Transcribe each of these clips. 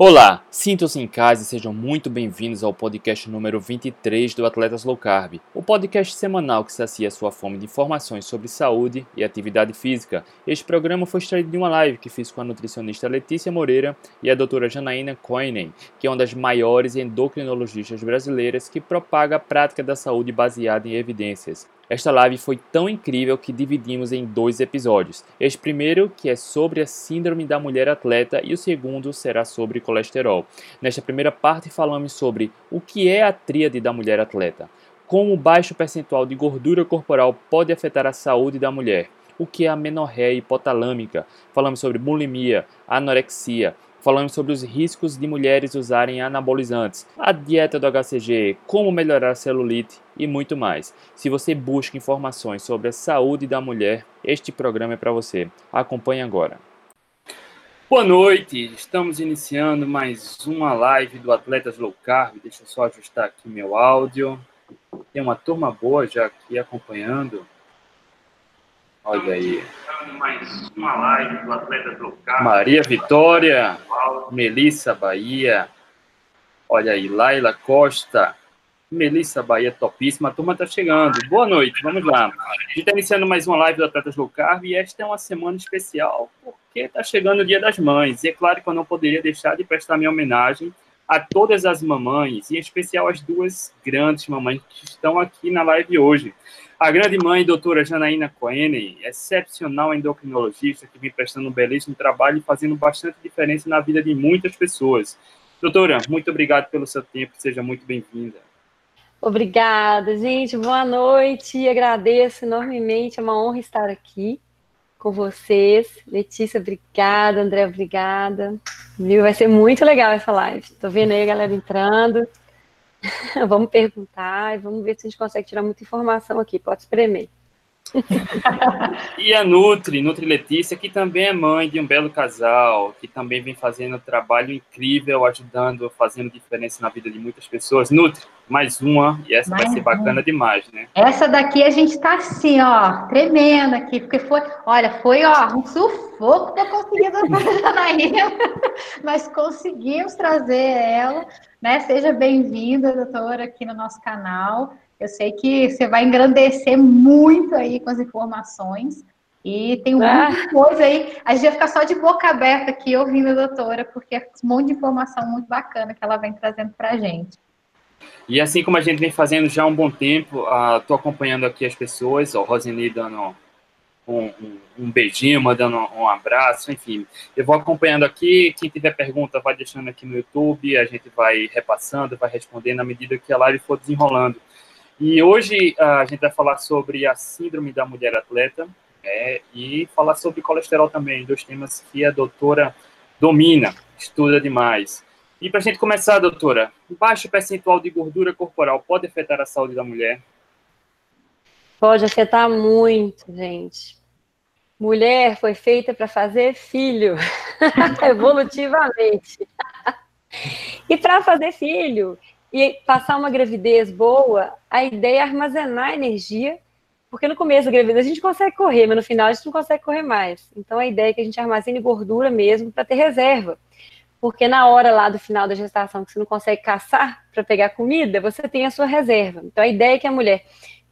Olá, sintam-se em casa e sejam muito bem-vindos ao podcast número 23 do Atletas Low Carb, o podcast semanal que sacia sua fome de informações sobre saúde e atividade física. Este programa foi extraído de uma live que fiz com a nutricionista Letícia Moreira e a doutora Janaína Coinen, que é uma das maiores endocrinologistas brasileiras que propaga a prática da saúde baseada em evidências. Esta live foi tão incrível que dividimos em dois episódios. Este primeiro, que é sobre a síndrome da mulher atleta, e o segundo será sobre colesterol. Nesta primeira parte, falamos sobre o que é a tríade da mulher atleta, como o baixo percentual de gordura corporal pode afetar a saúde da mulher, o que é a menorreia hipotalâmica, falamos sobre bulimia, anorexia, Falamos sobre os riscos de mulheres usarem anabolizantes, a dieta do HCG, como melhorar a celulite e muito mais. Se você busca informações sobre a saúde da mulher, este programa é para você. Acompanhe agora. Boa noite, estamos iniciando mais uma live do Atletas Low Carb. Deixa eu só ajustar aqui meu áudio. Tem uma turma boa já aqui acompanhando. Olha aí. Mais uma live do Atleta Local. Maria Vitória, Melissa Bahia. Olha aí, Laila Costa. Melissa Bahia, topíssima. A turma está chegando. Boa noite, vamos lá. A gente está iniciando mais uma live do Atletas Low Carb e esta é uma semana especial porque está chegando o Dia das Mães. E é claro que eu não poderia deixar de prestar minha homenagem a todas as mamães, e em especial as duas grandes mamães que estão aqui na live hoje. A grande mãe, doutora Janaína Coenen, excepcional endocrinologista que vem prestando um belíssimo trabalho e fazendo bastante diferença na vida de muitas pessoas. Doutora, muito obrigado pelo seu tempo, seja muito bem-vinda. Obrigada, gente, boa noite, agradeço enormemente, é uma honra estar aqui com vocês. Letícia, obrigada, André, obrigada. Viu? Vai ser muito legal essa live. Estou vendo aí a galera entrando. vamos perguntar e vamos ver se a gente consegue tirar muita informação aqui. Pode espremer. e a Nutri, Nutri Letícia, que também é mãe de um belo casal, que também vem fazendo um trabalho incrível, ajudando, fazendo diferença na vida de muitas pessoas. Nutri, mais uma, e essa mais vai ser bacana demais, né? Essa daqui a gente tá assim, ó, tremendo aqui, porque foi, olha, foi, ó, um sufoco para conseguir a Janaína, mas conseguimos trazer ela, né? Seja bem-vinda, doutora, aqui no nosso canal. Eu sei que você vai engrandecer muito aí com as informações. E tem muita ah. coisa aí. A gente vai ficar só de boca aberta aqui ouvindo a doutora, porque é um monte de informação muito bacana que ela vem trazendo para a gente. E assim como a gente vem fazendo já há um bom tempo, estou uh, acompanhando aqui as pessoas, o Roseni dando um, um, um, beijinho, mandando um abraço, enfim. Eu vou acompanhando aqui, quem tiver pergunta vai deixando aqui no YouTube, a gente vai repassando, vai respondendo à medida que a live for desenrolando. E hoje a gente vai falar sobre a síndrome da mulher atleta é, e falar sobre colesterol também, dois temas que a doutora domina, estuda demais. E para a gente começar, doutora, baixo percentual de gordura corporal pode afetar a saúde da mulher? Pode afetar muito, gente. Mulher foi feita para fazer filho, evolutivamente. e para fazer filho, e passar uma gravidez boa, a ideia é armazenar energia, porque no começo da gravidez a gente consegue correr, mas no final a gente não consegue correr mais. Então a ideia é que a gente armazene gordura mesmo para ter reserva. Porque na hora lá do final da gestação que você não consegue caçar para pegar comida, você tem a sua reserva. Então a ideia é que a mulher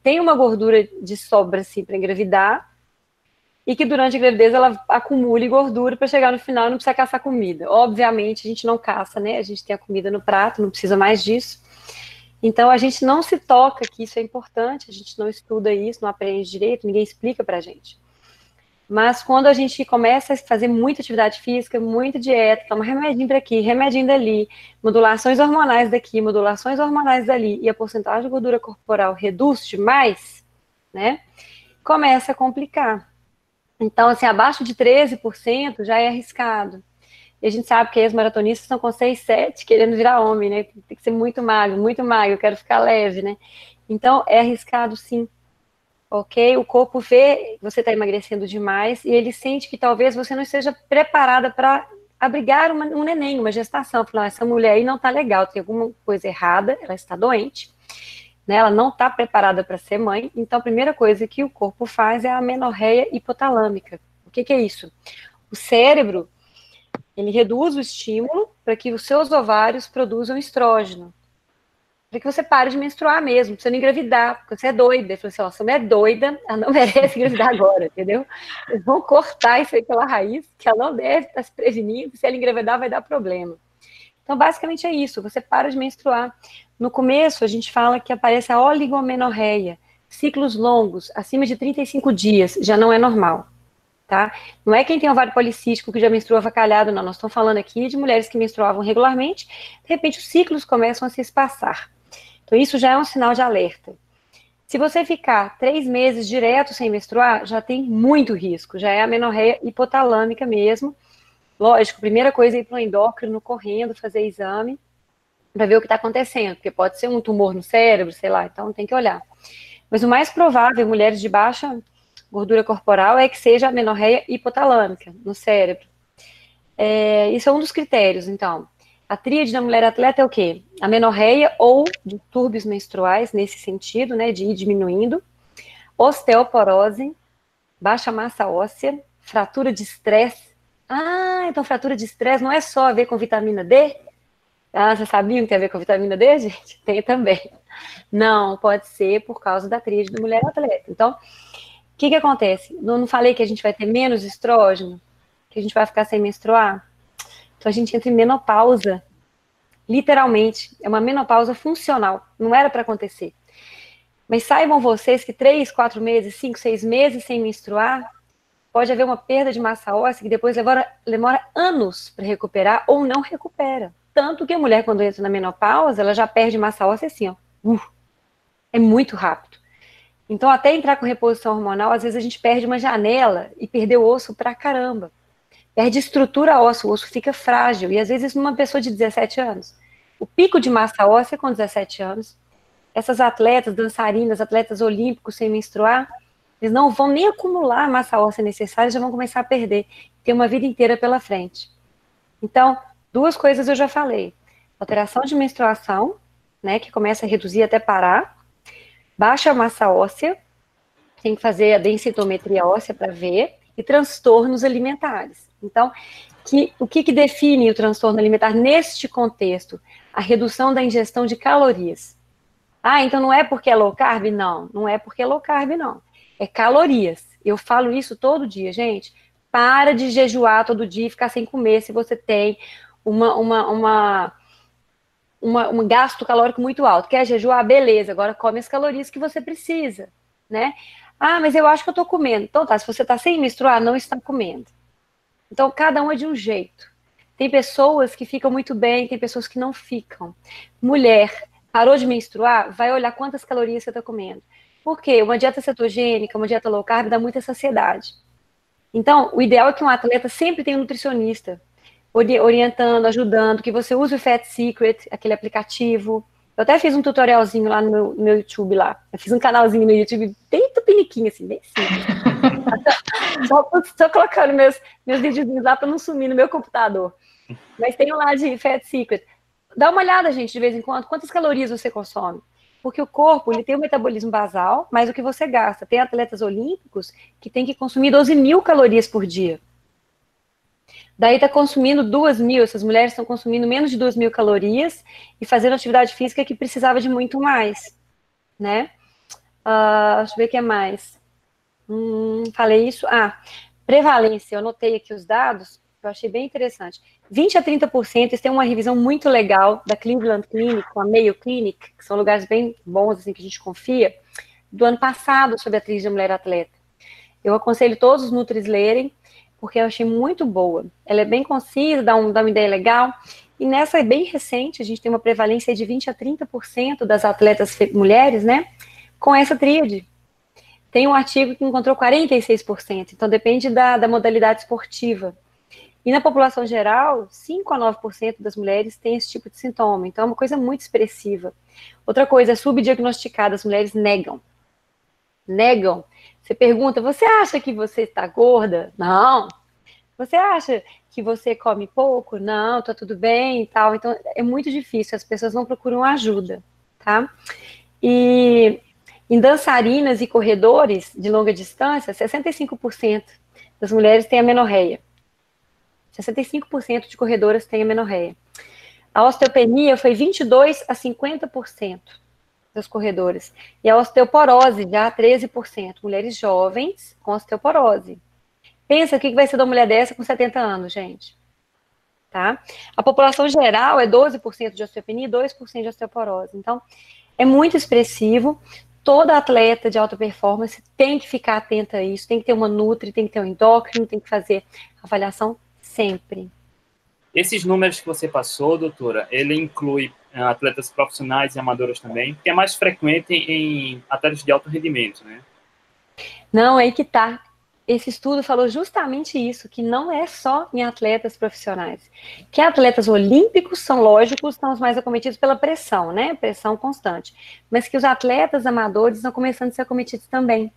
tenha uma gordura de sobra assim para engravidar, e que durante a gravidez ela acumule gordura para chegar no final e não precisa caçar comida. Obviamente, a gente não caça, né? A gente tem a comida no prato, não precisa mais disso. Então, a gente não se toca que isso é importante, a gente não estuda isso, não aprende direito, ninguém explica para a gente. Mas quando a gente começa a fazer muita atividade física, muita dieta, toma remedinho para aqui, remedinho dali, modulações hormonais daqui, modulações hormonais dali, e a porcentagem de gordura corporal reduz demais, né? Começa a complicar. Então, assim, abaixo de 13% já é arriscado. E a gente sabe que os maratonistas estão com 6, 7, querendo virar homem, né? Tem que ser muito magro, muito magro, eu quero ficar leve, né? Então, é arriscado sim. Ok? O corpo vê você está emagrecendo demais e ele sente que talvez você não esteja preparada para abrigar uma, um neném, uma gestação. Falar, essa mulher aí não está legal, tem alguma coisa errada, ela está doente né, ela não está preparada para ser mãe, então a primeira coisa que o corpo faz é a menorreia hipotalâmica. O que, que é isso? O cérebro, ele reduz o estímulo para que os seus ovários produzam estrógeno. Para que você pare de menstruar mesmo, para você engravidar, porque você é doida. Ele falou assim: ó, não é doida, ela não merece engravidar agora, entendeu? Eles vão cortar isso aí pela raiz, que ela não deve estar se prevenindo, se ela engravidar vai dar problema. Então, basicamente é isso, você para de menstruar. No começo, a gente fala que aparece a oligomenorreia, ciclos longos, acima de 35 dias, já não é normal tá? Não é quem tem ovário policístico que já menstrua avacalhado, não. Nós estamos falando aqui de mulheres que menstruavam regularmente, de repente os ciclos começam a se espaçar. Então, isso já é um sinal de alerta. Se você ficar três meses direto sem menstruar, já tem muito risco, já é a menorreia hipotalâmica mesmo. Lógico, primeira coisa é ir para o endócrino correndo, fazer exame, para ver o que está acontecendo, porque pode ser um tumor no cérebro, sei lá, então tem que olhar. Mas o mais provável, mulheres de baixa gordura corporal é que seja a menorreia hipotalâmica no cérebro. É, isso é um dos critérios, então. A tríade da mulher atleta é o quê? A menorreia ou distúrbios menstruais, nesse sentido, né, de ir diminuindo, osteoporose, baixa massa óssea, fratura de estresse. Ah, então fratura de estresse não é só a ver com vitamina D? Ah, vocês sabiam que tem a ver com vitamina D, gente? Tem também. Não, pode ser por causa da tríade da mulher atleta. Então, o que, que acontece? Não, não falei que a gente vai ter menos estrógeno? Que a gente vai ficar sem menstruar? Então a gente entra em menopausa. Literalmente. É uma menopausa funcional. Não era para acontecer. Mas saibam vocês que três, quatro meses, cinco, seis meses sem menstruar, pode haver uma perda de massa óssea que depois demora, demora anos para recuperar ou não recupera. Tanto que a mulher, quando entra na menopausa, ela já perde massa óssea assim, ó. Uh, é muito rápido. Então, até entrar com reposição hormonal, às vezes a gente perde uma janela e perdeu osso pra caramba. Perde estrutura óssea, o osso fica frágil. E às vezes numa pessoa de 17 anos. O pico de massa óssea é com 17 anos. Essas atletas, dançarinas, atletas olímpicos sem menstruar, eles não vão nem acumular a massa óssea necessária, já vão começar a perder. Tem uma vida inteira pela frente. Então, duas coisas eu já falei. Alteração de menstruação, né, que começa a reduzir até parar, baixa massa óssea, tem que fazer a densitometria óssea para ver, e transtornos alimentares. Então, que, o que, que define o transtorno alimentar neste contexto? A redução da ingestão de calorias. Ah, então não é porque é low carb? Não, não é porque é low carb, não. É calorias. Eu falo isso todo dia, gente. Para de jejuar todo dia e ficar sem comer se você tem uma, uma, uma uma, um gasto calórico muito alto. Quer jejuar? Beleza, agora come as calorias que você precisa, né? Ah, mas eu acho que eu tô comendo. Então tá, se você tá sem menstruar, não está comendo. Então, cada um é de um jeito. Tem pessoas que ficam muito bem, tem pessoas que não ficam. Mulher, parou de menstruar, vai olhar quantas calorias você está comendo. Por quê? Uma dieta cetogênica, uma dieta low carb dá muita saciedade. Então, o ideal é que um atleta sempre tenha um nutricionista orientando, ajudando, que você use o Fat Secret, aquele aplicativo. Eu até fiz um tutorialzinho lá no meu, no meu YouTube lá. Eu fiz um canalzinho no YouTube bem tupiniquinho, assim, bem simples. só, só colocando meus, meus videozinhos lá para não sumir no meu computador. Mas tem um lá de Fat Secret. Dá uma olhada, gente, de vez em quando, quantas calorias você consome. Porque o corpo ele tem um metabolismo basal, mais o que você gasta. Tem atletas olímpicos que têm que consumir 12 mil calorias por dia. Daí está consumindo duas mil, essas mulheres estão consumindo menos de duas mil calorias e fazendo atividade física que precisava de muito mais, né? Uh, deixa eu ver o que é mais. Hum, falei isso. Ah, prevalência, eu anotei aqui os dados, eu achei bem interessante. 20 a 30%, isso tem uma revisão muito legal da Cleveland Clinic, com a Mayo Clinic, que são lugares bem bons, assim, que a gente confia, do ano passado sobre a atriz de mulher atleta. Eu aconselho todos os nutris lerem, porque eu achei muito boa. Ela é bem concisa, dá, um, dá uma ideia legal. E nessa é bem recente, a gente tem uma prevalência de 20 a 30% das atletas mulheres, né? Com essa tríade. Tem um artigo que encontrou 46%, então depende da, da modalidade esportiva. E na população geral, 5 a 9% das mulheres têm esse tipo de sintoma, então é uma coisa muito expressiva. Outra coisa, é subdiagnosticada, as mulheres negam. Negam você pergunta, você acha que você está gorda? Não. Você acha que você come pouco? Não, tá tudo bem e tal. Então é muito difícil, as pessoas não procuram ajuda, tá? E em dançarinas e corredores de longa distância, 65% das mulheres têm a menorreia. 65% de corredoras têm a menorreia. A osteopenia foi 22 a 50% dos corredores. E a osteoporose já 13%. Mulheres jovens com osteoporose. Pensa o que vai ser da mulher dessa com 70 anos, gente. Tá? A população geral é 12% de osteopenia e 2% de osteoporose. Então, é muito expressivo. Toda atleta de alta performance tem que ficar atenta a isso, tem que ter uma nutri, tem que ter um endócrino, tem que fazer avaliação sempre. Esses números que você passou, doutora, ele inclui atletas profissionais e amadoras também, que é mais frequente em atletas de alto rendimento, né? Não, é aí que tá esse estudo falou justamente isso, que não é só em atletas profissionais. Que atletas olímpicos são lógicos, são os mais acometidos pela pressão, né? Pressão constante. Mas que os atletas amadores estão começando a ser acometidos também.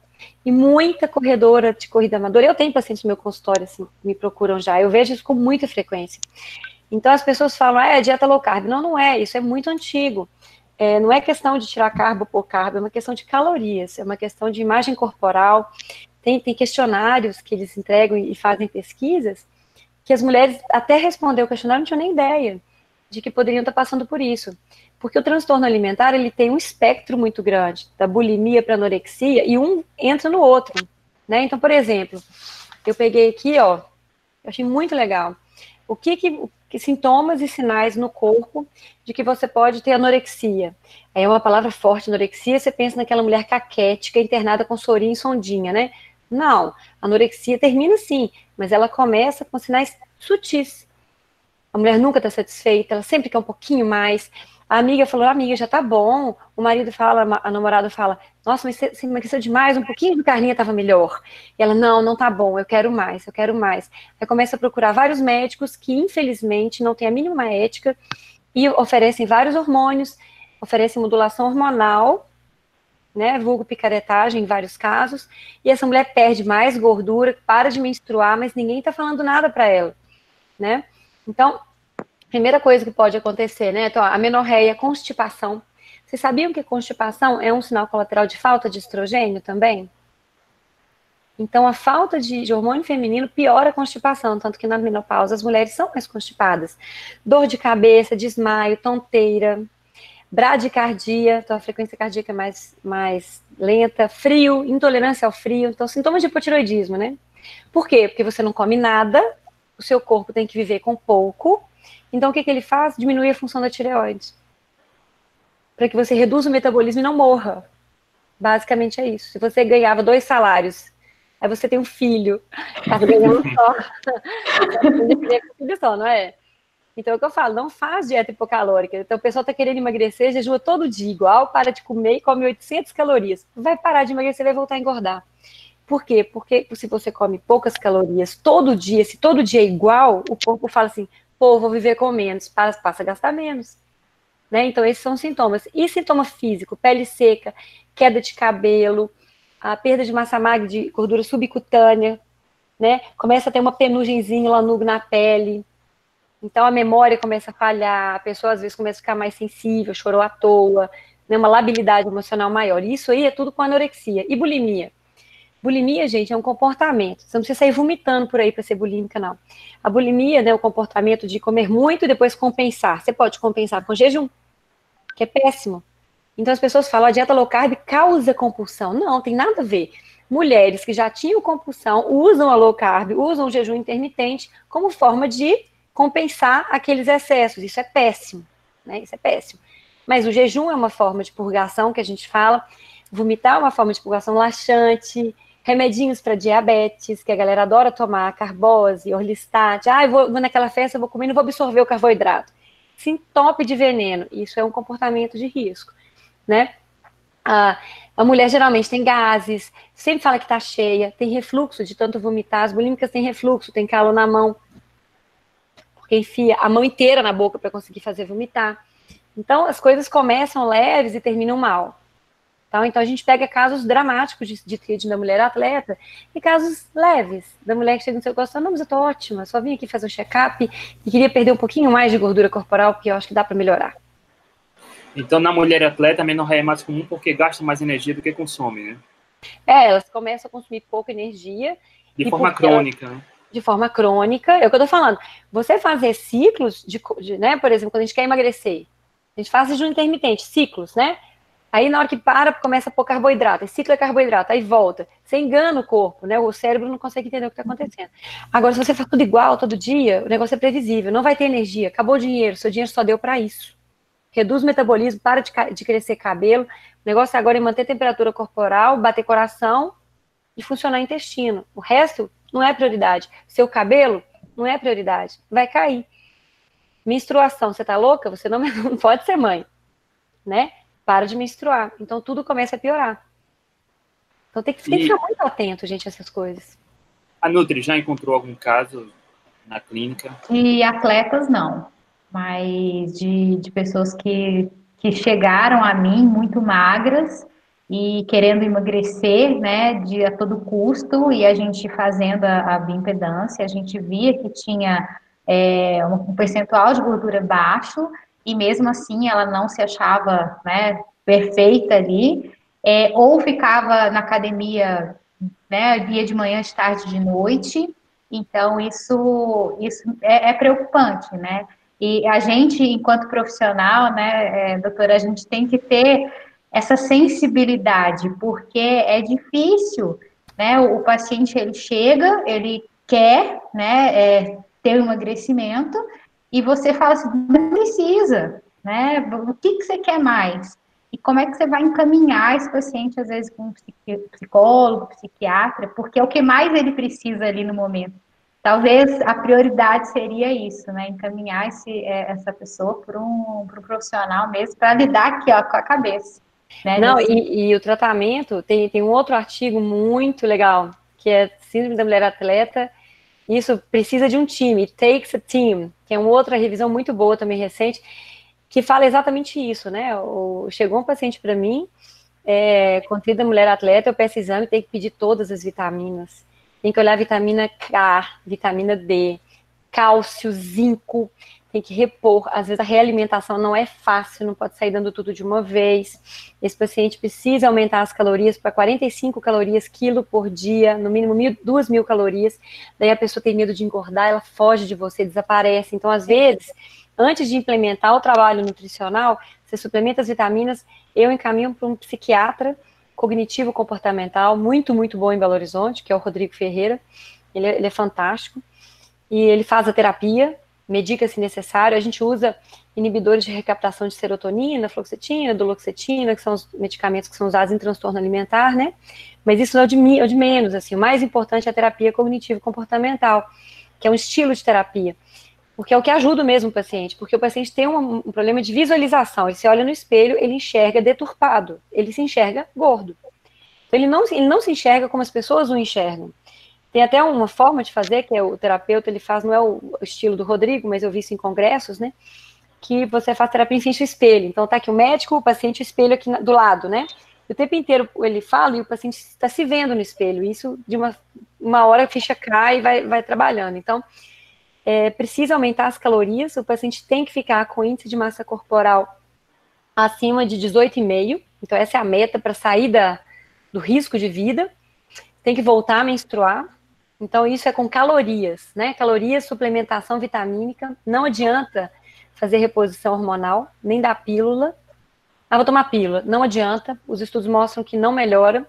E muita corredora de corrida amadora, eu tenho pacientes no meu consultório, assim, me procuram já, eu vejo isso com muita frequência. Então as pessoas falam, ah, é dieta low carb. Não, não é, isso é muito antigo. É, não é questão de tirar carbo por carbo, é uma questão de calorias, é uma questão de imagem corporal, tem, tem questionários que eles entregam e fazem pesquisas, que as mulheres até responder o questionário não tinham nem ideia de que poderiam estar passando por isso. Porque o transtorno alimentar, ele tem um espectro muito grande, da bulimia para anorexia, e um entra no outro, né? Então, por exemplo, eu peguei aqui, ó, eu achei muito legal. O que que, que sintomas e sinais no corpo de que você pode ter anorexia? É uma palavra forte, anorexia, você pensa naquela mulher caquética, internada com sorinho e sondinha, né? Não, anorexia termina sim, mas ela começa com sinais sutis. A mulher nunca está satisfeita, ela sempre quer um pouquinho mais. A amiga falou, amiga, já tá bom. O marido fala, a namorada fala, nossa, mas você emagreceu demais, um pouquinho de carninha estava melhor. E ela, não, não tá bom, eu quero mais, eu quero mais. Aí começa a procurar vários médicos que, infelizmente, não têm a mínima ética e oferecem vários hormônios, oferecem modulação hormonal né, vulgo picaretagem em vários casos, e essa mulher perde mais gordura, para de menstruar, mas ninguém está falando nada para ela, né? Então, primeira coisa que pode acontecer, né, então, a menorreia, constipação. Vocês sabiam que constipação é um sinal colateral de falta de estrogênio também? Então, a falta de, de, hormônio feminino piora a constipação, tanto que na menopausa as mulheres são mais constipadas. Dor de cabeça, desmaio, tonteira, bradicardia, então a frequência cardíaca é mais, mais lenta, frio, intolerância ao frio, então sintomas de hipotiroidismo, né? Por quê? Porque você não come nada, o seu corpo tem que viver com pouco, então o que, que ele faz? Diminui a função da tireoide. Para que você reduza o metabolismo e não morra. Basicamente é isso. Se você ganhava dois salários, aí você tem um filho, tá ganhando só. só, não é? Então, é o que eu falo, não faz dieta hipocalórica. Então, o pessoal está querendo emagrecer, jejua todo dia igual, para de comer e come 800 calorias. Vai parar de emagrecer, vai voltar a engordar. Por quê? Porque se você come poucas calorias todo dia, se todo dia é igual, o corpo fala assim, pô, vou viver com menos, passa, passa a gastar menos. Né? Então, esses são sintomas. E sintoma físico, pele seca, queda de cabelo, a perda de massa magra de gordura subcutânea, né? Começa a ter uma penugemzinha lá no, na pele, então a memória começa a falhar, a pessoa às vezes começa a ficar mais sensível, chorou à toa, né, uma labilidade emocional maior. Isso aí é tudo com anorexia. E bulimia? Bulimia, gente, é um comportamento. Você não precisa sair vomitando por aí para ser bulímica, não. A bulimia né, é o comportamento de comer muito e depois compensar. Você pode compensar com jejum, que é péssimo. Então as pessoas falam a dieta low carb causa compulsão. Não, tem nada a ver. Mulheres que já tinham compulsão usam a low carb, usam o jejum intermitente como forma de compensar aqueles excessos. Isso é péssimo, né? Isso é péssimo. Mas o jejum é uma forma de purgação que a gente fala, vomitar é uma forma de purgação laxante, remedinhos para diabetes, que a galera adora tomar, carbose, orlistat. Ah, eu vou, vou naquela festa, vou comer, não vou absorver o carboidrato. Sintope de veneno, isso é um comportamento de risco, né? A, a mulher geralmente tem gases, sempre fala que está cheia, tem refluxo de tanto vomitar, as bulímicas têm refluxo, tem calo na mão, porque enfia a mão inteira na boca para conseguir fazer vomitar. Então, as coisas começam leves e terminam mal. Então, então a gente pega casos dramáticos de, de tríade da mulher atleta e casos leves, da mulher que chega no seu consultório, não, mas eu tô ótima, só vim aqui fazer um check-up e queria perder um pouquinho mais de gordura corporal, porque eu acho que dá para melhorar. Então, na mulher atleta, a menorreia é mais comum porque gasta mais energia do que consome, né? É, elas começam a consumir pouca energia. De forma crônica, elas... né? de forma crônica, é o que eu tô falando. Você fazer ciclos de, de, né, por exemplo, quando a gente quer emagrecer, a gente faz de um intermitente, ciclos, né? Aí na hora que para, começa a pôr carboidrato, é carboidrato, aí volta. Você engana o corpo, né? O cérebro não consegue entender o que está acontecendo. Agora, se você faz tudo igual todo dia, o negócio é previsível, não vai ter energia, acabou o dinheiro, seu dinheiro só deu para isso. Reduz o metabolismo, para de, de crescer cabelo. O negócio agora é manter temperatura corporal, bater coração e funcionar intestino. O resto não é prioridade. Seu cabelo não é prioridade, vai cair. Menstruação, você tá louca? Você não, não pode ser mãe, né? Para de menstruar. Então tudo começa a piorar. Então tem que, tem que ficar muito atento, gente, a essas coisas. A Nutri já encontrou algum caso na clínica? De atletas, não. Mas de, de pessoas que, que chegaram a mim muito magras e querendo emagrecer, né, de a todo custo, e a gente fazendo a, a bioimpedância, a gente via que tinha é, um percentual de gordura baixo, e mesmo assim ela não se achava, né, perfeita ali, é, ou ficava na academia, né, dia de manhã, de tarde, de noite, então isso, isso é, é preocupante, né, e a gente, enquanto profissional, né, é, doutora, a gente tem que ter essa sensibilidade, porque é difícil, né? O, o paciente ele chega, ele quer, né, é, ter um emagrecimento e você fala assim, não precisa, né? O que, que você quer mais? E como é que você vai encaminhar esse paciente, às vezes, com um psicólogo, psiquiatra, porque é o que mais ele precisa ali no momento. Talvez a prioridade seria isso, né? Encaminhar esse, é, essa pessoa para um, um profissional mesmo, para lidar aqui ó, com a cabeça. Né? Não, e, e, o tratamento, tem, tem um outro artigo muito legal, que é Síndrome da Mulher Atleta. Isso precisa de um time, it takes a team, que é uma outra revisão muito boa também recente, que fala exatamente isso, né? O, chegou um paciente para mim, é, com da mulher atleta, eu peço exame, tem que pedir todas as vitaminas. Tem que olhar vitamina K, vitamina D, cálcio, zinco, tem que repor. Às vezes a realimentação não é fácil, não pode sair dando tudo de uma vez. Esse paciente precisa aumentar as calorias para 45 calorias quilo por dia, no mínimo mil, duas mil calorias. Daí a pessoa tem medo de engordar, ela foge de você, desaparece. Então, às vezes, antes de implementar o trabalho nutricional, você suplementa as vitaminas, eu encaminho para um psiquiatra cognitivo comportamental, muito, muito bom em Belo Horizonte, que é o Rodrigo Ferreira. Ele é, ele é fantástico. E ele faz a terapia, medica se necessário. A gente usa inibidores de recaptação de serotonina, fluoxetina, duloxetina, que são os medicamentos que são usados em transtorno alimentar, né? Mas isso é o de, é o de menos, assim. O mais importante é a terapia cognitivo-comportamental, que é um estilo de terapia. Porque é o que ajuda mesmo o paciente, porque o paciente tem um, um problema de visualização. Ele se olha no espelho, ele enxerga deturpado, ele se enxerga gordo. Então, ele não, ele não se enxerga como as pessoas o enxergam. Tem até uma forma de fazer, que é o terapeuta, ele faz, não é o estilo do Rodrigo, mas eu vi isso em congressos, né? Que você faz terapia em frente ao espelho. Então tá aqui o médico, o paciente, o espelho aqui do lado, né? o tempo inteiro ele fala e o paciente está se vendo no espelho. Isso de uma, uma hora a ficha cai e vai, vai trabalhando. Então, é, precisa aumentar as calorias, o paciente tem que ficar com índice de massa corporal acima de 18,5. Então, essa é a meta para sair da, do risco de vida. Tem que voltar a menstruar. Então, isso é com calorias, né? Calorias, suplementação vitamínica. Não adianta fazer reposição hormonal, nem dar pílula. Ah, vou tomar pílula. Não adianta. Os estudos mostram que não melhora.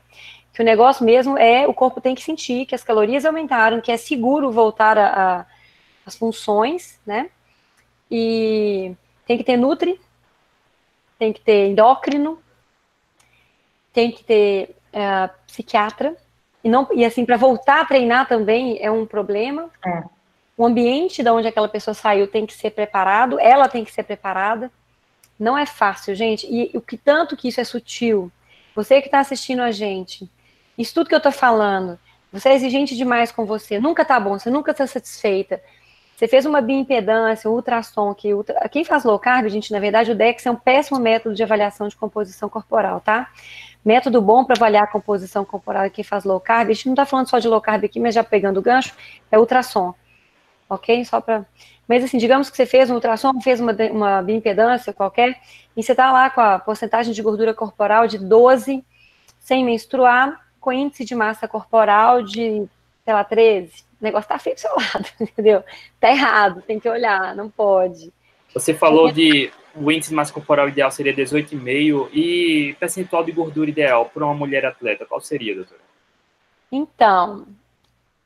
Que o negócio mesmo é o corpo tem que sentir que as calorias aumentaram, que é seguro voltar a, a as funções, né? E tem que ter nutri, tem que ter endócrino, tem que ter uh, psiquiatra, e, não, e assim, para voltar a treinar também é um problema. É. O ambiente de onde aquela pessoa saiu tem que ser preparado, ela tem que ser preparada. Não é fácil, gente. E o que tanto que isso é sutil. Você que está assistindo a gente, isso tudo que eu estou falando, você é exigente demais com você, nunca tá bom, você nunca está satisfeita. Você fez uma bioimpedância, ultrassom, que ultra... quem faz low carb, gente, na verdade, o DEX é um péssimo método de avaliação de composição corporal, tá? Método bom para avaliar a composição corporal e quem faz low carb, a gente não está falando só de low carb aqui, mas já pegando o gancho, é ultrassom, ok? Só para... Mas assim, digamos que você fez um ultrassom, fez uma, uma bioimpedância qualquer, e você está lá com a porcentagem de gordura corporal de 12, sem menstruar, com índice de massa corporal de, sei lá, 13, o negócio tá feio do seu lado, entendeu? Tá errado, tem que olhar, não pode. Você falou de o índice massa corporal ideal seria 18,5 e percentual de gordura ideal para uma mulher atleta, qual seria, doutora? Então,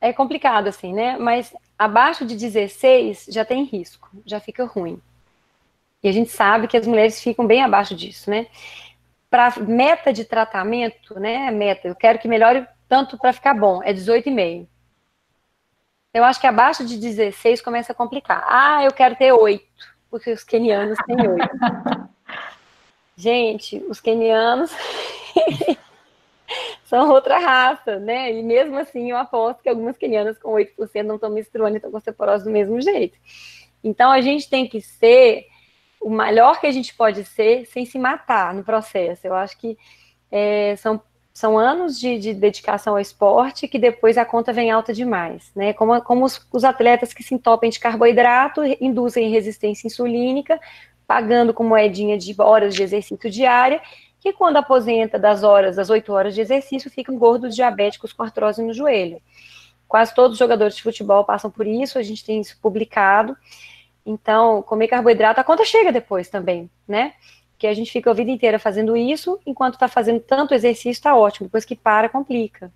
é complicado assim, né? Mas abaixo de 16 já tem risco, já fica ruim. E a gente sabe que as mulheres ficam bem abaixo disso, né? Para meta de tratamento, né? Meta, eu quero que melhore tanto para ficar bom, é 18,5. Eu acho que abaixo de 16 começa a complicar. Ah, eu quero ter 8, porque os kenianos têm 8. gente, os kenianos são outra raça, né? E mesmo assim, eu aposto que algumas kenianas com 8% não estão menstruando e estão com osteoporose do mesmo jeito. Então, a gente tem que ser o melhor que a gente pode ser sem se matar no processo. Eu acho que é, são, são anos de, de, dedicação ao esporte que depois a conta vem alta demais, né? Como, como os, os atletas que se entopem de carboidrato induzem resistência insulínica, pagando com moedinha de horas de exercício diária, que quando aposenta das horas, das oito horas de exercício, ficam gordos diabéticos com artrose no joelho. Quase todos os jogadores de futebol passam por isso, a gente tem isso publicado. Então, comer carboidrato, a conta chega depois também, né? Que a gente fica a vida inteira fazendo isso, enquanto está fazendo tanto exercício, está ótimo. Depois que para, complica.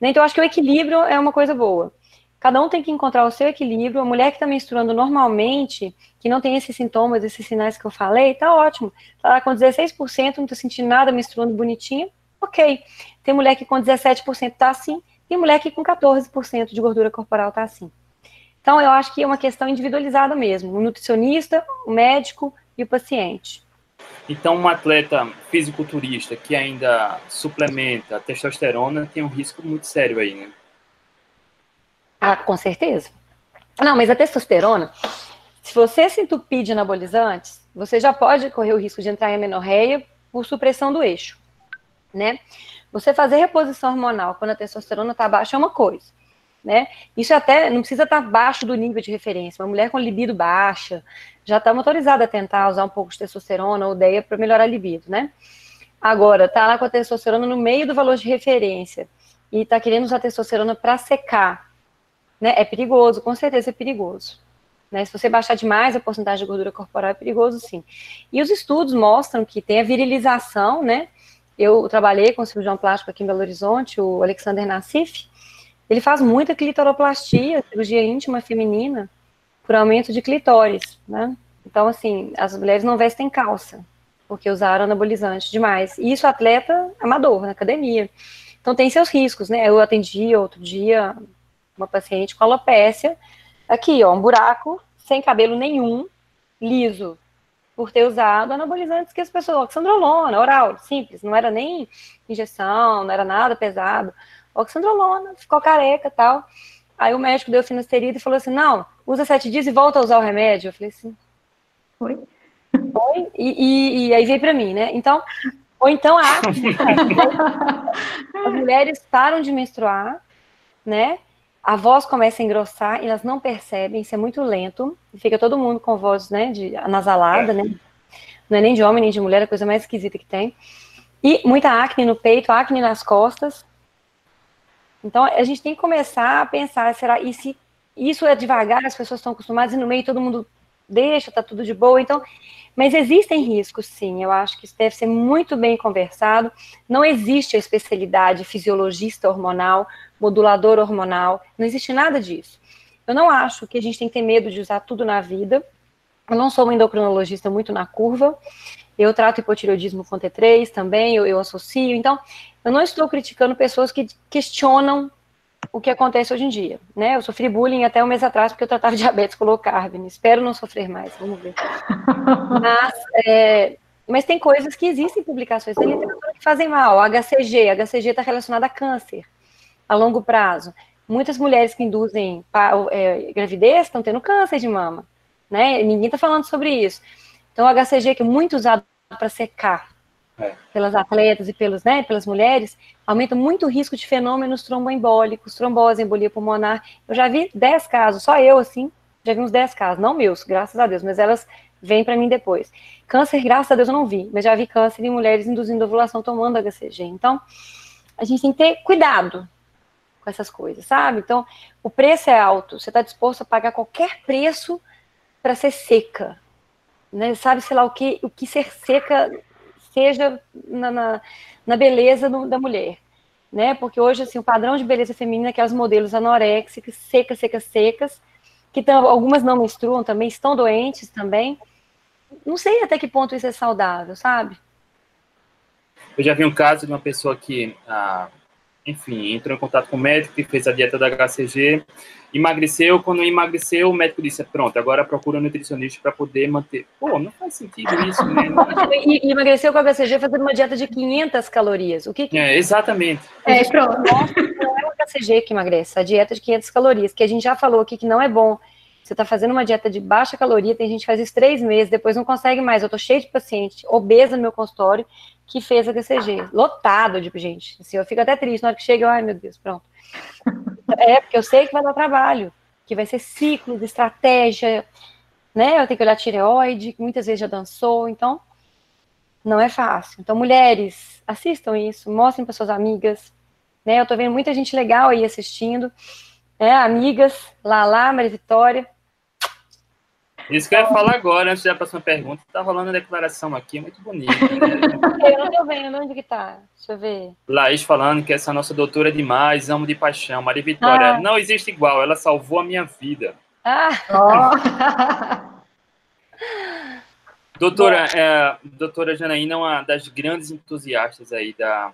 Né? Então, eu acho que o equilíbrio é uma coisa boa. Cada um tem que encontrar o seu equilíbrio. A mulher que está menstruando normalmente, que não tem esses sintomas, esses sinais que eu falei, tá ótimo. Tá com 16%, não está sentindo nada, menstruando bonitinha, ok. Tem mulher que com 17% tá assim, tem mulher que com 14% de gordura corporal tá assim. Então, eu acho que é uma questão individualizada mesmo. O nutricionista, o médico e o paciente. Então, um atleta fisiculturista que ainda suplementa a testosterona tem um risco muito sério aí, né? Ah, com certeza. Não, mas a testosterona, se você se entupir de anabolizantes, você já pode correr o risco de entrar em amenorreia por supressão do eixo, né? Você fazer reposição hormonal quando a testosterona está baixa é uma coisa né? Isso até não precisa estar abaixo do nível de referência. Uma mulher com libido baixa já está motorizada a tentar usar um pouco de testosterona ou DEA para melhorar a libido, né? Agora, tá lá com a testosterona no meio do valor de referência e tá querendo usar testosterona para secar, né? É perigoso, com certeza é perigoso. Né? Se você baixar demais a porcentagem de gordura corporal, é perigoso sim. E os estudos mostram que tem a virilização, né? Eu trabalhei com o cirurgião plástico aqui em Belo Horizonte, o Alexander Nassif, ele faz muita clitoroplastia, cirurgia íntima feminina, por aumento de clitóris, né? Então, assim, as mulheres não vestem calça, porque usaram anabolizante demais. E isso atleta amador, na academia. Então, tem seus riscos, né? Eu atendi outro dia uma paciente com alopécia, aqui, ó, um buraco, sem cabelo nenhum, liso, por ter usado anabolizantes que as pessoas, oxandrolona, oral, simples, não era nem injeção, não era nada pesado oxandrolona, ficou careca tal. Aí o médico deu finasterida e falou assim: não, usa sete dias e volta a usar o remédio. Eu falei assim: Oi? Oi? E, e, e aí veio para mim, né? Então, ou então a as mulheres param de menstruar, né? A voz começa a engrossar e elas não percebem, isso é muito lento, e fica todo mundo com voz, né, de anasalada, né? Não é nem de homem nem de mulher, é a coisa mais esquisita que tem. E muita acne no peito, acne nas costas, então, a gente tem que começar a pensar, será, e se isso é devagar, as pessoas estão acostumadas, e no meio todo mundo deixa, tá tudo de boa, então, mas existem riscos, sim, eu acho que isso deve ser muito bem conversado, não existe a especialidade fisiologista hormonal, modulador hormonal, não existe nada disso. Eu não acho que a gente tem que ter medo de usar tudo na vida, eu não sou uma endocrinologista muito na curva, eu trato hipotireoidismo com T3 também, eu, eu associo, então, eu não estou criticando pessoas que questionam o que acontece hoje em dia, né? Eu sofri bullying até um mês atrás porque eu tratava diabetes com low carb. Né? Espero não sofrer mais, vamos ver. Mas, é, mas tem coisas que existem publicações literatura que fazem mal. HCG, HCG está relacionado a câncer a longo prazo. Muitas mulheres que induzem é, gravidez estão tendo câncer de mama, né? Ninguém está falando sobre isso. Então, o HCG que é muito usado para secar é. pelas atletas e pelos, né, pelas mulheres, aumenta muito o risco de fenômenos tromboembólicos, trombose, embolia pulmonar. Eu já vi 10 casos, só eu, assim, já vi uns 10 casos, não meus, graças a Deus, mas elas vêm para mim depois. Câncer, graças a Deus, eu não vi, mas já vi câncer em mulheres induzindo ovulação tomando HCG. Então, a gente tem que ter cuidado, com essas coisas, sabe? Então, o preço é alto, você está disposto a pagar qualquer preço para ser seca, né? Sabe, sei lá, o que, o que ser seca seja na, na, na beleza do, da mulher, né? Porque hoje, assim, o padrão de beleza feminina é aquelas modelos anoréxicas, secas, secas, secas, que tão, algumas não menstruam também, estão doentes também. Não sei até que ponto isso é saudável, sabe? Eu já vi um caso de uma pessoa que, ah, enfim, entrou em contato com o médico que fez a dieta da HCG, emagreceu. Quando emagreceu, o médico disse: Pronto, agora procura um nutricionista para poder manter. Pô, não faz sentido isso, né? e, emagreceu com a HCG fazendo uma dieta de 500 calorias. O que, que... É, exatamente. É, pronto. Não é o HCG que emagrece, a dieta de 500 calorias, que a gente já falou aqui que não é bom. Você está fazendo uma dieta de baixa caloria, tem gente que faz isso três meses, depois não consegue mais. Eu estou cheio de paciente obesa no meu consultório que fez a HCG, lotado de gente. Assim, eu fico até triste na hora que chega, ai meu Deus, pronto. É, porque eu sei que vai dar trabalho, que vai ser ciclo de estratégia, né? Eu tenho que olhar tireoide, que muitas vezes já dançou, então não é fácil. Então, mulheres, assistam isso, mostrem para suas amigas, né? Eu tô vendo muita gente legal aí assistindo, né? Amigas, Lala, Maria Vitória, isso que eu ia falar agora, antes da próxima pergunta. Tá rolando a declaração aqui, muito bonita. Né? Eu não tô vendo, onde que tá? Deixa eu ver. Laís falando que essa nossa doutora é demais, amo de paixão. Maria Vitória, ah. não existe igual, ela salvou a minha vida. Ah! Oh. doutora, é, doutora Janaína é uma das grandes entusiastas aí da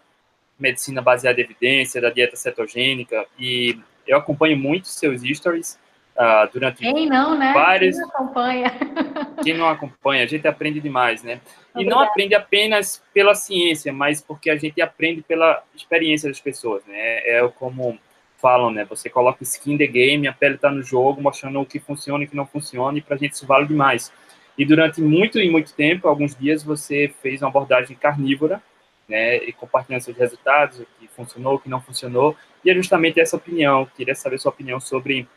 medicina baseada em evidência, da dieta cetogênica, e eu acompanho muito seus stories uh, durante Quem não, né? vários. Quem não acompanha? Quem não acompanha, a gente aprende demais, né? E não aprende apenas pela ciência, mas porque a gente aprende pela experiência das pessoas, né? É como falam, né? Você coloca skin in the game, a pele está no jogo, mostrando o que funciona e o que não funciona, e para a gente isso vale demais. E durante muito e muito tempo, alguns dias, você fez uma abordagem carnívora, né? E compartilhando seus resultados, o que funcionou, o que não funcionou. E é justamente essa opinião. Queria saber sua opinião sobre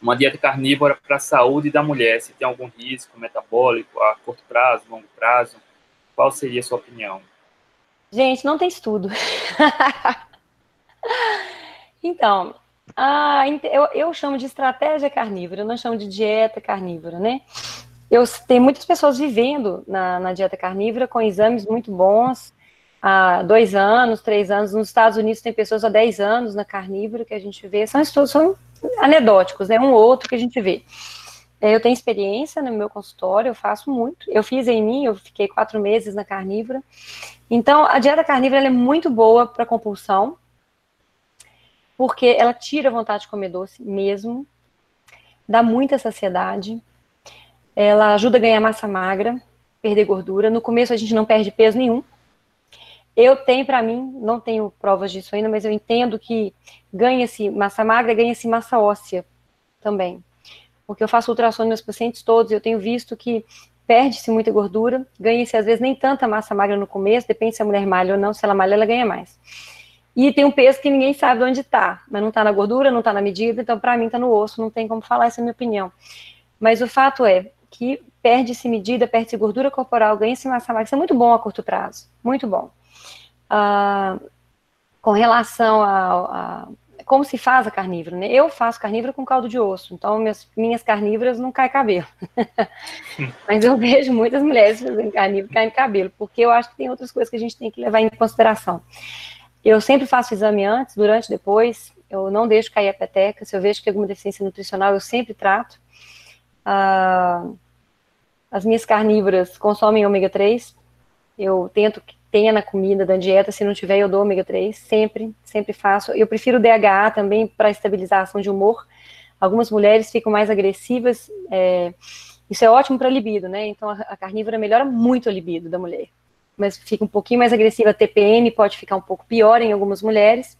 uma dieta carnívora para a saúde da mulher, se tem algum risco metabólico a curto prazo, longo prazo, qual seria a sua opinião? Gente, não tem estudo. então, ah, eu, eu chamo de estratégia carnívora, eu não chamo de dieta carnívora, né? Eu tenho muitas pessoas vivendo na, na dieta carnívora com exames muito bons, há dois anos, três anos. Nos Estados Unidos tem pessoas há dez anos na carnívora que a gente vê. São estudos, são anedóticos, né? Um ou outro que a gente vê. É, eu tenho experiência no meu consultório, eu faço muito. Eu fiz em mim, eu fiquei quatro meses na carnívora. Então, a dieta carnívora é muito boa para compulsão, porque ela tira a vontade de comer doce mesmo, dá muita saciedade, ela ajuda a ganhar massa magra, perder gordura. No começo a gente não perde peso nenhum, eu tenho para mim, não tenho provas disso ainda, mas eu entendo que ganha-se massa magra, ganha-se massa óssea também. Porque eu faço ultrassom nos meus pacientes todos, eu tenho visto que perde-se muita gordura, ganha-se às vezes nem tanta massa magra no começo, depende se a mulher malha ou não, se ela malha, ela ganha mais. E tem um peso que ninguém sabe onde está, mas não está na gordura, não está na medida, então para mim está no osso, não tem como falar, essa é a minha opinião. Mas o fato é que perde-se medida, perde-se gordura corporal, ganha-se massa magra, isso é muito bom a curto prazo, muito bom ah, com relação a, a, como se faz a carnívora, né? Eu faço carnívora com caldo de osso, então minhas, minhas carnívoras não cai cabelo. Mas eu vejo muitas mulheres fazendo carnívora caindo cabelo, porque eu acho que tem outras coisas que a gente tem que levar em consideração. Eu sempre faço exame antes, durante, depois. Eu não deixo cair a peteca. Se eu vejo que tem alguma deficiência nutricional, eu sempre trato. Ah, as minhas carnívoras consomem ômega 3. Eu tento tenha na comida, da dieta, se não tiver eu dou ômega 3, sempre, sempre faço. Eu prefiro DHA também para estabilizar a ação de humor. Algumas mulheres ficam mais agressivas, é, isso é ótimo para libido, né? Então a, a carnívora melhora muito a libido da mulher, mas fica um pouquinho mais agressiva, a TPM pode ficar um pouco pior em algumas mulheres.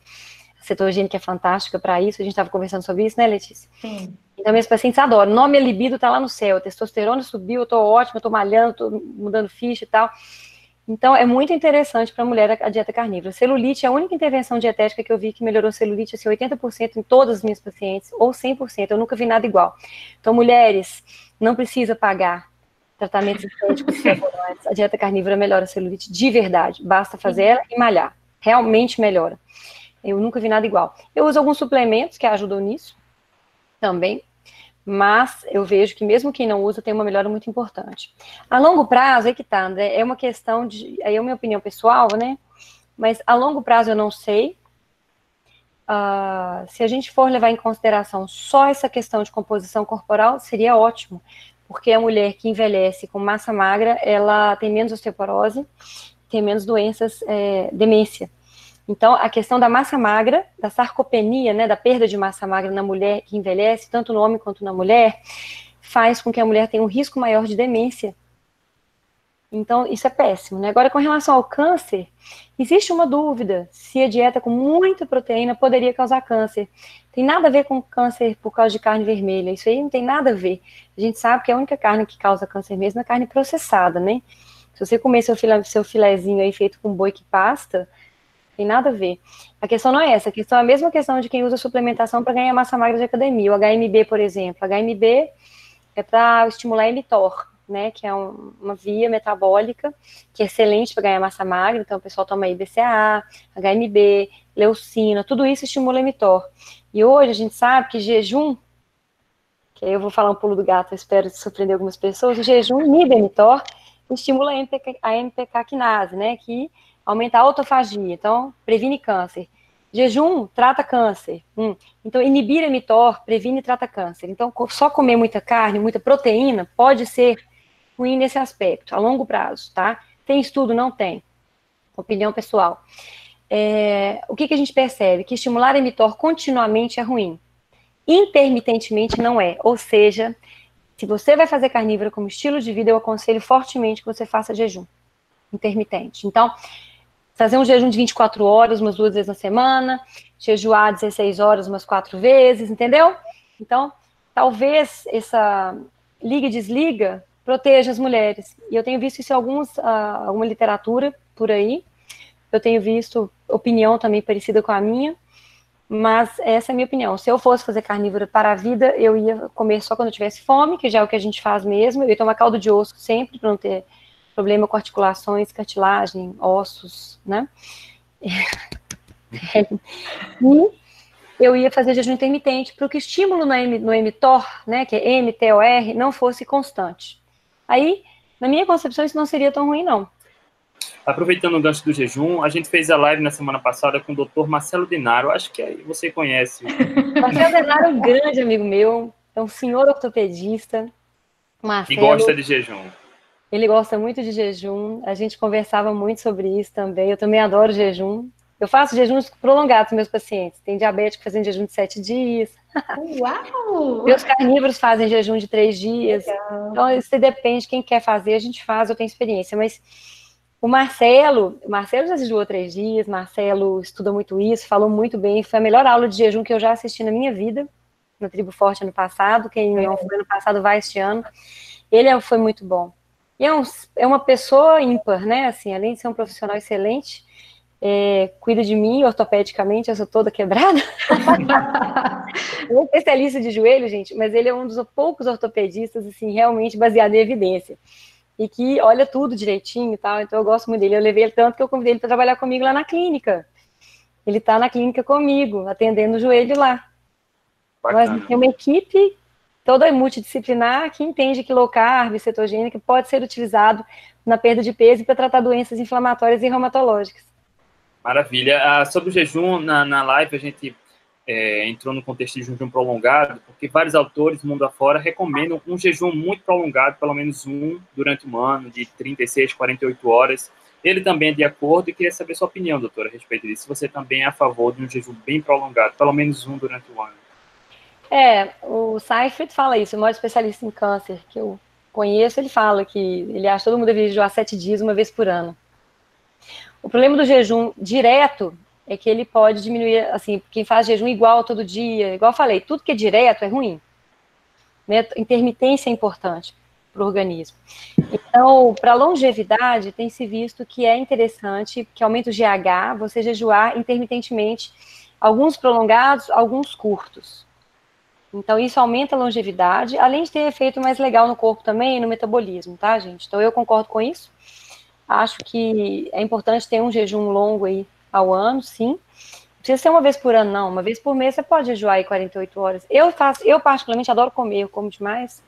A cetogênica é fantástica para isso, a gente estava conversando sobre isso, né, Letícia? Sim. Então, meus pacientes adoram. Nome é libido, tá lá no céu. A testosterona subiu, eu tô ótima, eu tô malhando, tô mudando ficha e tal. Então, é muito interessante para a mulher a dieta carnívora. Celulite é a única intervenção dietética que eu vi que melhorou celulite, assim, 80% em todas as minhas pacientes, ou 100%, eu nunca vi nada igual. Então, mulheres, não precisa pagar tratamentos estéticos A dieta carnívora melhora a celulite de verdade. Basta fazer ela e malhar. Realmente melhora. Eu nunca vi nada igual. Eu uso alguns suplementos que ajudam nisso também, mas eu vejo que mesmo quem não usa tem uma melhora muito importante. A longo prazo, aí que tá, André, é uma questão de, aí é a minha opinião pessoal, né? Mas a longo prazo eu não sei. Uh, se a gente for levar em consideração só essa questão de composição corporal, seria ótimo, porque a mulher que envelhece com massa magra, ela tem menos osteoporose, tem menos doenças, é, demência. Então, a questão da massa magra, da sarcopenia, né, da perda de massa magra na mulher que envelhece, tanto no homem quanto na mulher, faz com que a mulher tenha um risco maior de demência. Então, isso é péssimo. Né? Agora, com relação ao câncer, existe uma dúvida se a dieta com muita proteína poderia causar câncer. Tem nada a ver com câncer por causa de carne vermelha. Isso aí não tem nada a ver. A gente sabe que a única carne que causa câncer mesmo é a carne processada, né? Se você comer seu, filé, seu filézinho aí feito com boi que pasta, tem nada a ver. A questão não é essa, a questão é a mesma questão de quem usa suplementação para ganhar massa magra de academia. O HMB, por exemplo. O HMB é para estimular mTOR, né? Que é um, uma via metabólica que é excelente para ganhar massa magra. Então, o pessoal toma aí BCA, HMB, leucina, tudo isso estimula mTOR. E hoje a gente sabe que jejum, que aí eu vou falar um pulo do gato, espero surpreender algumas pessoas, o jejum inibe mTOR estimula a MPK, a MPK quinase, né? Que aumenta a autofagia, então previne câncer. Jejum trata câncer. Hum. Então, inibir a mTOR previne e trata câncer. Então, só comer muita carne, muita proteína, pode ser ruim nesse aspecto, a longo prazo, tá? Tem estudo? Não tem. Opinião pessoal. É, o que, que a gente percebe? Que estimular a mTOR continuamente é ruim. Intermitentemente não é. Ou seja, se você vai fazer carnívoro como estilo de vida, eu aconselho fortemente que você faça jejum intermitente. Então, fazer um jejum de 24 horas, umas duas vezes na semana, jejuar 16 horas umas quatro vezes, entendeu? Então, talvez essa liga e desliga proteja as mulheres. E eu tenho visto isso em alguns, uh, alguma literatura por aí. Eu tenho visto opinião também parecida com a minha. Mas essa é a minha opinião. Se eu fosse fazer carnívora para a vida, eu ia comer só quando eu tivesse fome, que já é o que a gente faz mesmo. Eu ia tomar caldo de osso sempre, para não ter problema com articulações, cartilagem, ossos, né? e eu ia fazer jejum intermitente para que o estímulo no, M, no mTOR, né, que é MTOR, não fosse constante. Aí, na minha concepção, isso não seria tão ruim, não. Aproveitando o gancho do jejum, a gente fez a live na semana passada com o doutor Marcelo Dinaro, acho que você conhece. Marcelo Dinaro é um grande amigo meu, é um senhor ortopedista. Marcelo, e gosta de jejum. Ele gosta muito de jejum, a gente conversava muito sobre isso também. Eu também adoro jejum. Eu faço jejuns prolongados com meus pacientes. Tem diabético fazendo jejum de sete dias. Uau! meus carnívoros fazem jejum de três dias. Legal. Então, isso depende, quem quer fazer, a gente faz, eu tenho experiência. Mas o Marcelo, o Marcelo já jejuou três dias, Marcelo estuda muito isso, falou muito bem. Foi a melhor aula de jejum que eu já assisti na minha vida, no Tribo Forte ano passado. Quem não foi ano passado vai este ano. Ele é, foi muito bom. E é, um, é uma pessoa ímpar, né? Assim, além de ser um profissional excelente, é, cuida de mim ortopedicamente, eu sou toda quebrada. é especialista de joelho, gente, mas ele é um dos poucos ortopedistas, assim, realmente baseado em evidência. E que olha tudo direitinho e tal, então eu gosto muito dele. Eu levei ele tanto que eu convidei ele para trabalhar comigo lá na clínica. Ele está na clínica comigo, atendendo o joelho lá. Bacana. Nós temos uma equipe toda multidisciplinar que entende que low carb, cetogênica, pode ser utilizado na perda de peso e para tratar doenças inflamatórias e reumatológicas. Maravilha. Ah, sobre o jejum, na, na live a gente é, entrou no contexto de jejum prolongado, porque vários autores do mundo afora recomendam um jejum muito prolongado, pelo menos um durante um ano, de 36, 48 horas. Ele também é de acordo e queria saber sua opinião, doutora, a respeito disso. Se você também é a favor de um jejum bem prolongado, pelo menos um durante o ano. É, o Seifert fala isso, o maior especialista em câncer que eu conheço, ele fala que ele acha que todo mundo deveria jejuar sete dias, uma vez por ano. O problema do jejum direto é que ele pode diminuir, assim, quem faz jejum igual todo dia, igual eu falei, tudo que é direto é ruim. Né? Intermitência é importante para o organismo. Então, para longevidade, tem se visto que é interessante, que aumenta o GH, você jejuar intermitentemente, alguns prolongados, alguns curtos. Então, isso aumenta a longevidade, além de ter efeito mais legal no corpo também e no metabolismo, tá, gente? Então, eu concordo com isso. Acho que é importante ter um jejum longo aí ao ano, sim. precisa ser uma vez por ano, não. Uma vez por mês você pode jejuar aí 48 horas. Eu faço, eu particularmente adoro comer, eu como demais.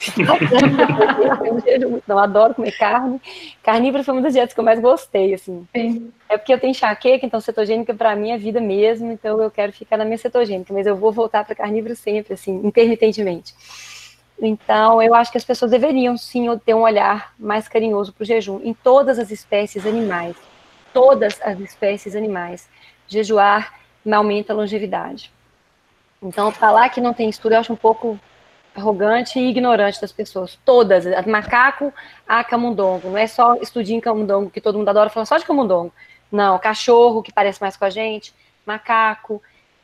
não, adoro comer carne. Carnívoro foi uma das dietas que eu mais gostei, assim. Sim. É porque eu tenho enxaqueca, então cetogênica para mim é vida mesmo, então eu quero ficar na minha cetogênica, mas eu vou voltar para carnívoro sempre, assim, intermitentemente. Então, eu acho que as pessoas deveriam sim ter um olhar mais carinhoso para o jejum em todas as espécies animais. Todas as espécies animais. Jejuar aumenta a longevidade. Então, falar que não tem estudo, eu acho um pouco arrogante e ignorante das pessoas. Todas, macaco a camundongo. Não é só estudinho camundongo que todo mundo adora falar só de camundongo. Não, cachorro que parece mais com a gente, macaco,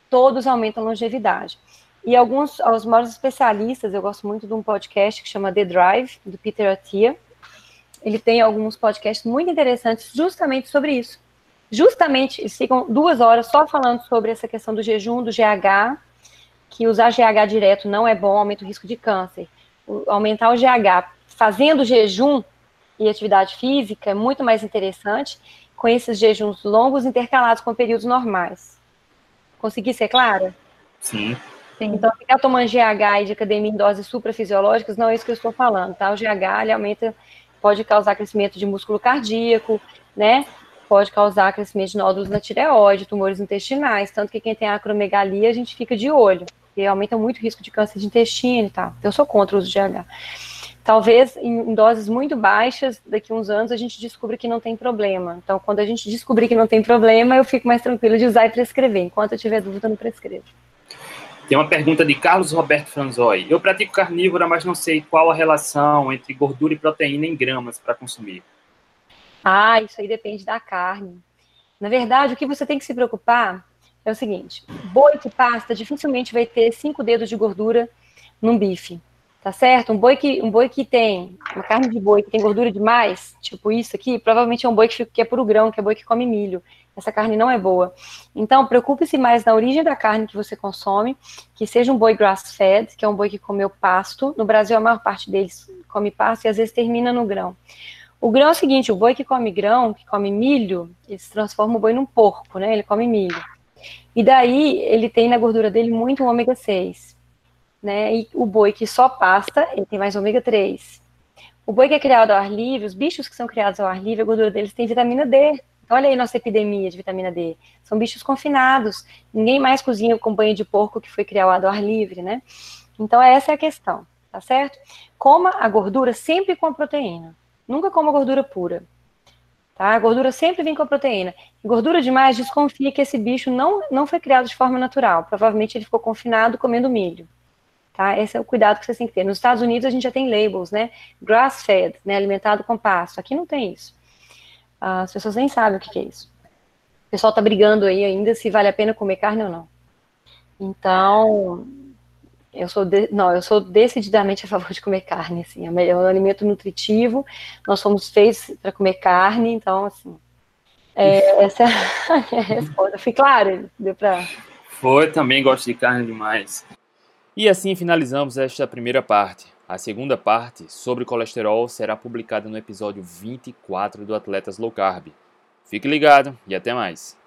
todos aumentam a longevidade. E alguns, os maiores especialistas, eu gosto muito de um podcast que chama The Drive, do Peter Attia. Ele tem alguns podcasts muito interessantes justamente sobre isso. Justamente, eles ficam duas horas só falando sobre essa questão do jejum, do GH, que usar GH direto não é bom, aumenta o risco de câncer. O, aumentar o GH fazendo jejum e atividade física é muito mais interessante com esses jejuns longos intercalados com períodos normais. Consegui ser clara? Sim. Sim. Então, ficar tomando GH e de academia em doses suprafisiológicas não é isso que eu estou falando, tá? O GH, ele aumenta, pode causar crescimento de músculo cardíaco, né? Pode causar crescimento de nódulos na tireoide, tumores intestinais, tanto que quem tem acromegalia, a gente fica de olho, porque aumenta muito o risco de câncer de intestino e tal. Então, eu sou contra o uso de GH. Talvez em doses muito baixas, daqui a uns anos, a gente descubra que não tem problema. Então, quando a gente descobrir que não tem problema, eu fico mais tranquila de usar e prescrever. Enquanto eu tiver dúvida, eu não prescrevo. Tem uma pergunta de Carlos Roberto Franzoi. Eu pratico carnívora, mas não sei qual a relação entre gordura e proteína em gramas para consumir. Ah, isso aí depende da carne. Na verdade, o que você tem que se preocupar é o seguinte: boi que pasta dificilmente vai ter cinco dedos de gordura num bife, tá certo? Um boi que, um boi que tem uma carne de boi que tem gordura demais, tipo isso aqui, provavelmente é um boi que, fica, que é puro grão, que é boi que come milho essa carne não é boa. Então, preocupe-se mais na origem da carne que você consome, que seja um boi grass-fed, que é um boi que comeu pasto. No Brasil, a maior parte deles come pasto e às vezes termina no grão. O grão é o seguinte, o boi que come grão, que come milho, ele se transforma o boi num porco, né? Ele come milho. E daí, ele tem na gordura dele muito ômega 6, né? E o boi que só pasta, ele tem mais ômega 3. O boi que é criado ao ar livre, os bichos que são criados ao ar livre, a gordura deles tem vitamina D, Olha aí nossa epidemia de vitamina D. São bichos confinados. Ninguém mais cozinha com banho de porco que foi criado ao ar livre, né? Então, essa é a questão, tá certo? Coma a gordura sempre com a proteína. Nunca coma gordura pura. Tá? A gordura sempre vem com a proteína. Gordura demais, desconfia que esse bicho não, não foi criado de forma natural. Provavelmente ele ficou confinado comendo milho. Tá? Esse é o cuidado que vocês têm que ter. Nos Estados Unidos a gente já tem labels, né? Grass-fed, né? alimentado com pasto. Aqui não tem isso. As pessoas nem sabem o que, que é isso. O pessoal tá brigando aí ainda se vale a pena comer carne ou não. Então, eu sou de, não, eu sou decididamente a favor de comer carne, assim, é, um alimento nutritivo, nós somos feitos para comer carne, então, assim, é, essa é a minha resposta. Fui claro? Deu para... Foi, também gosto de carne demais. E assim finalizamos esta primeira parte. A segunda parte, sobre colesterol, será publicada no episódio 24 do Atletas Low Carb. Fique ligado e até mais!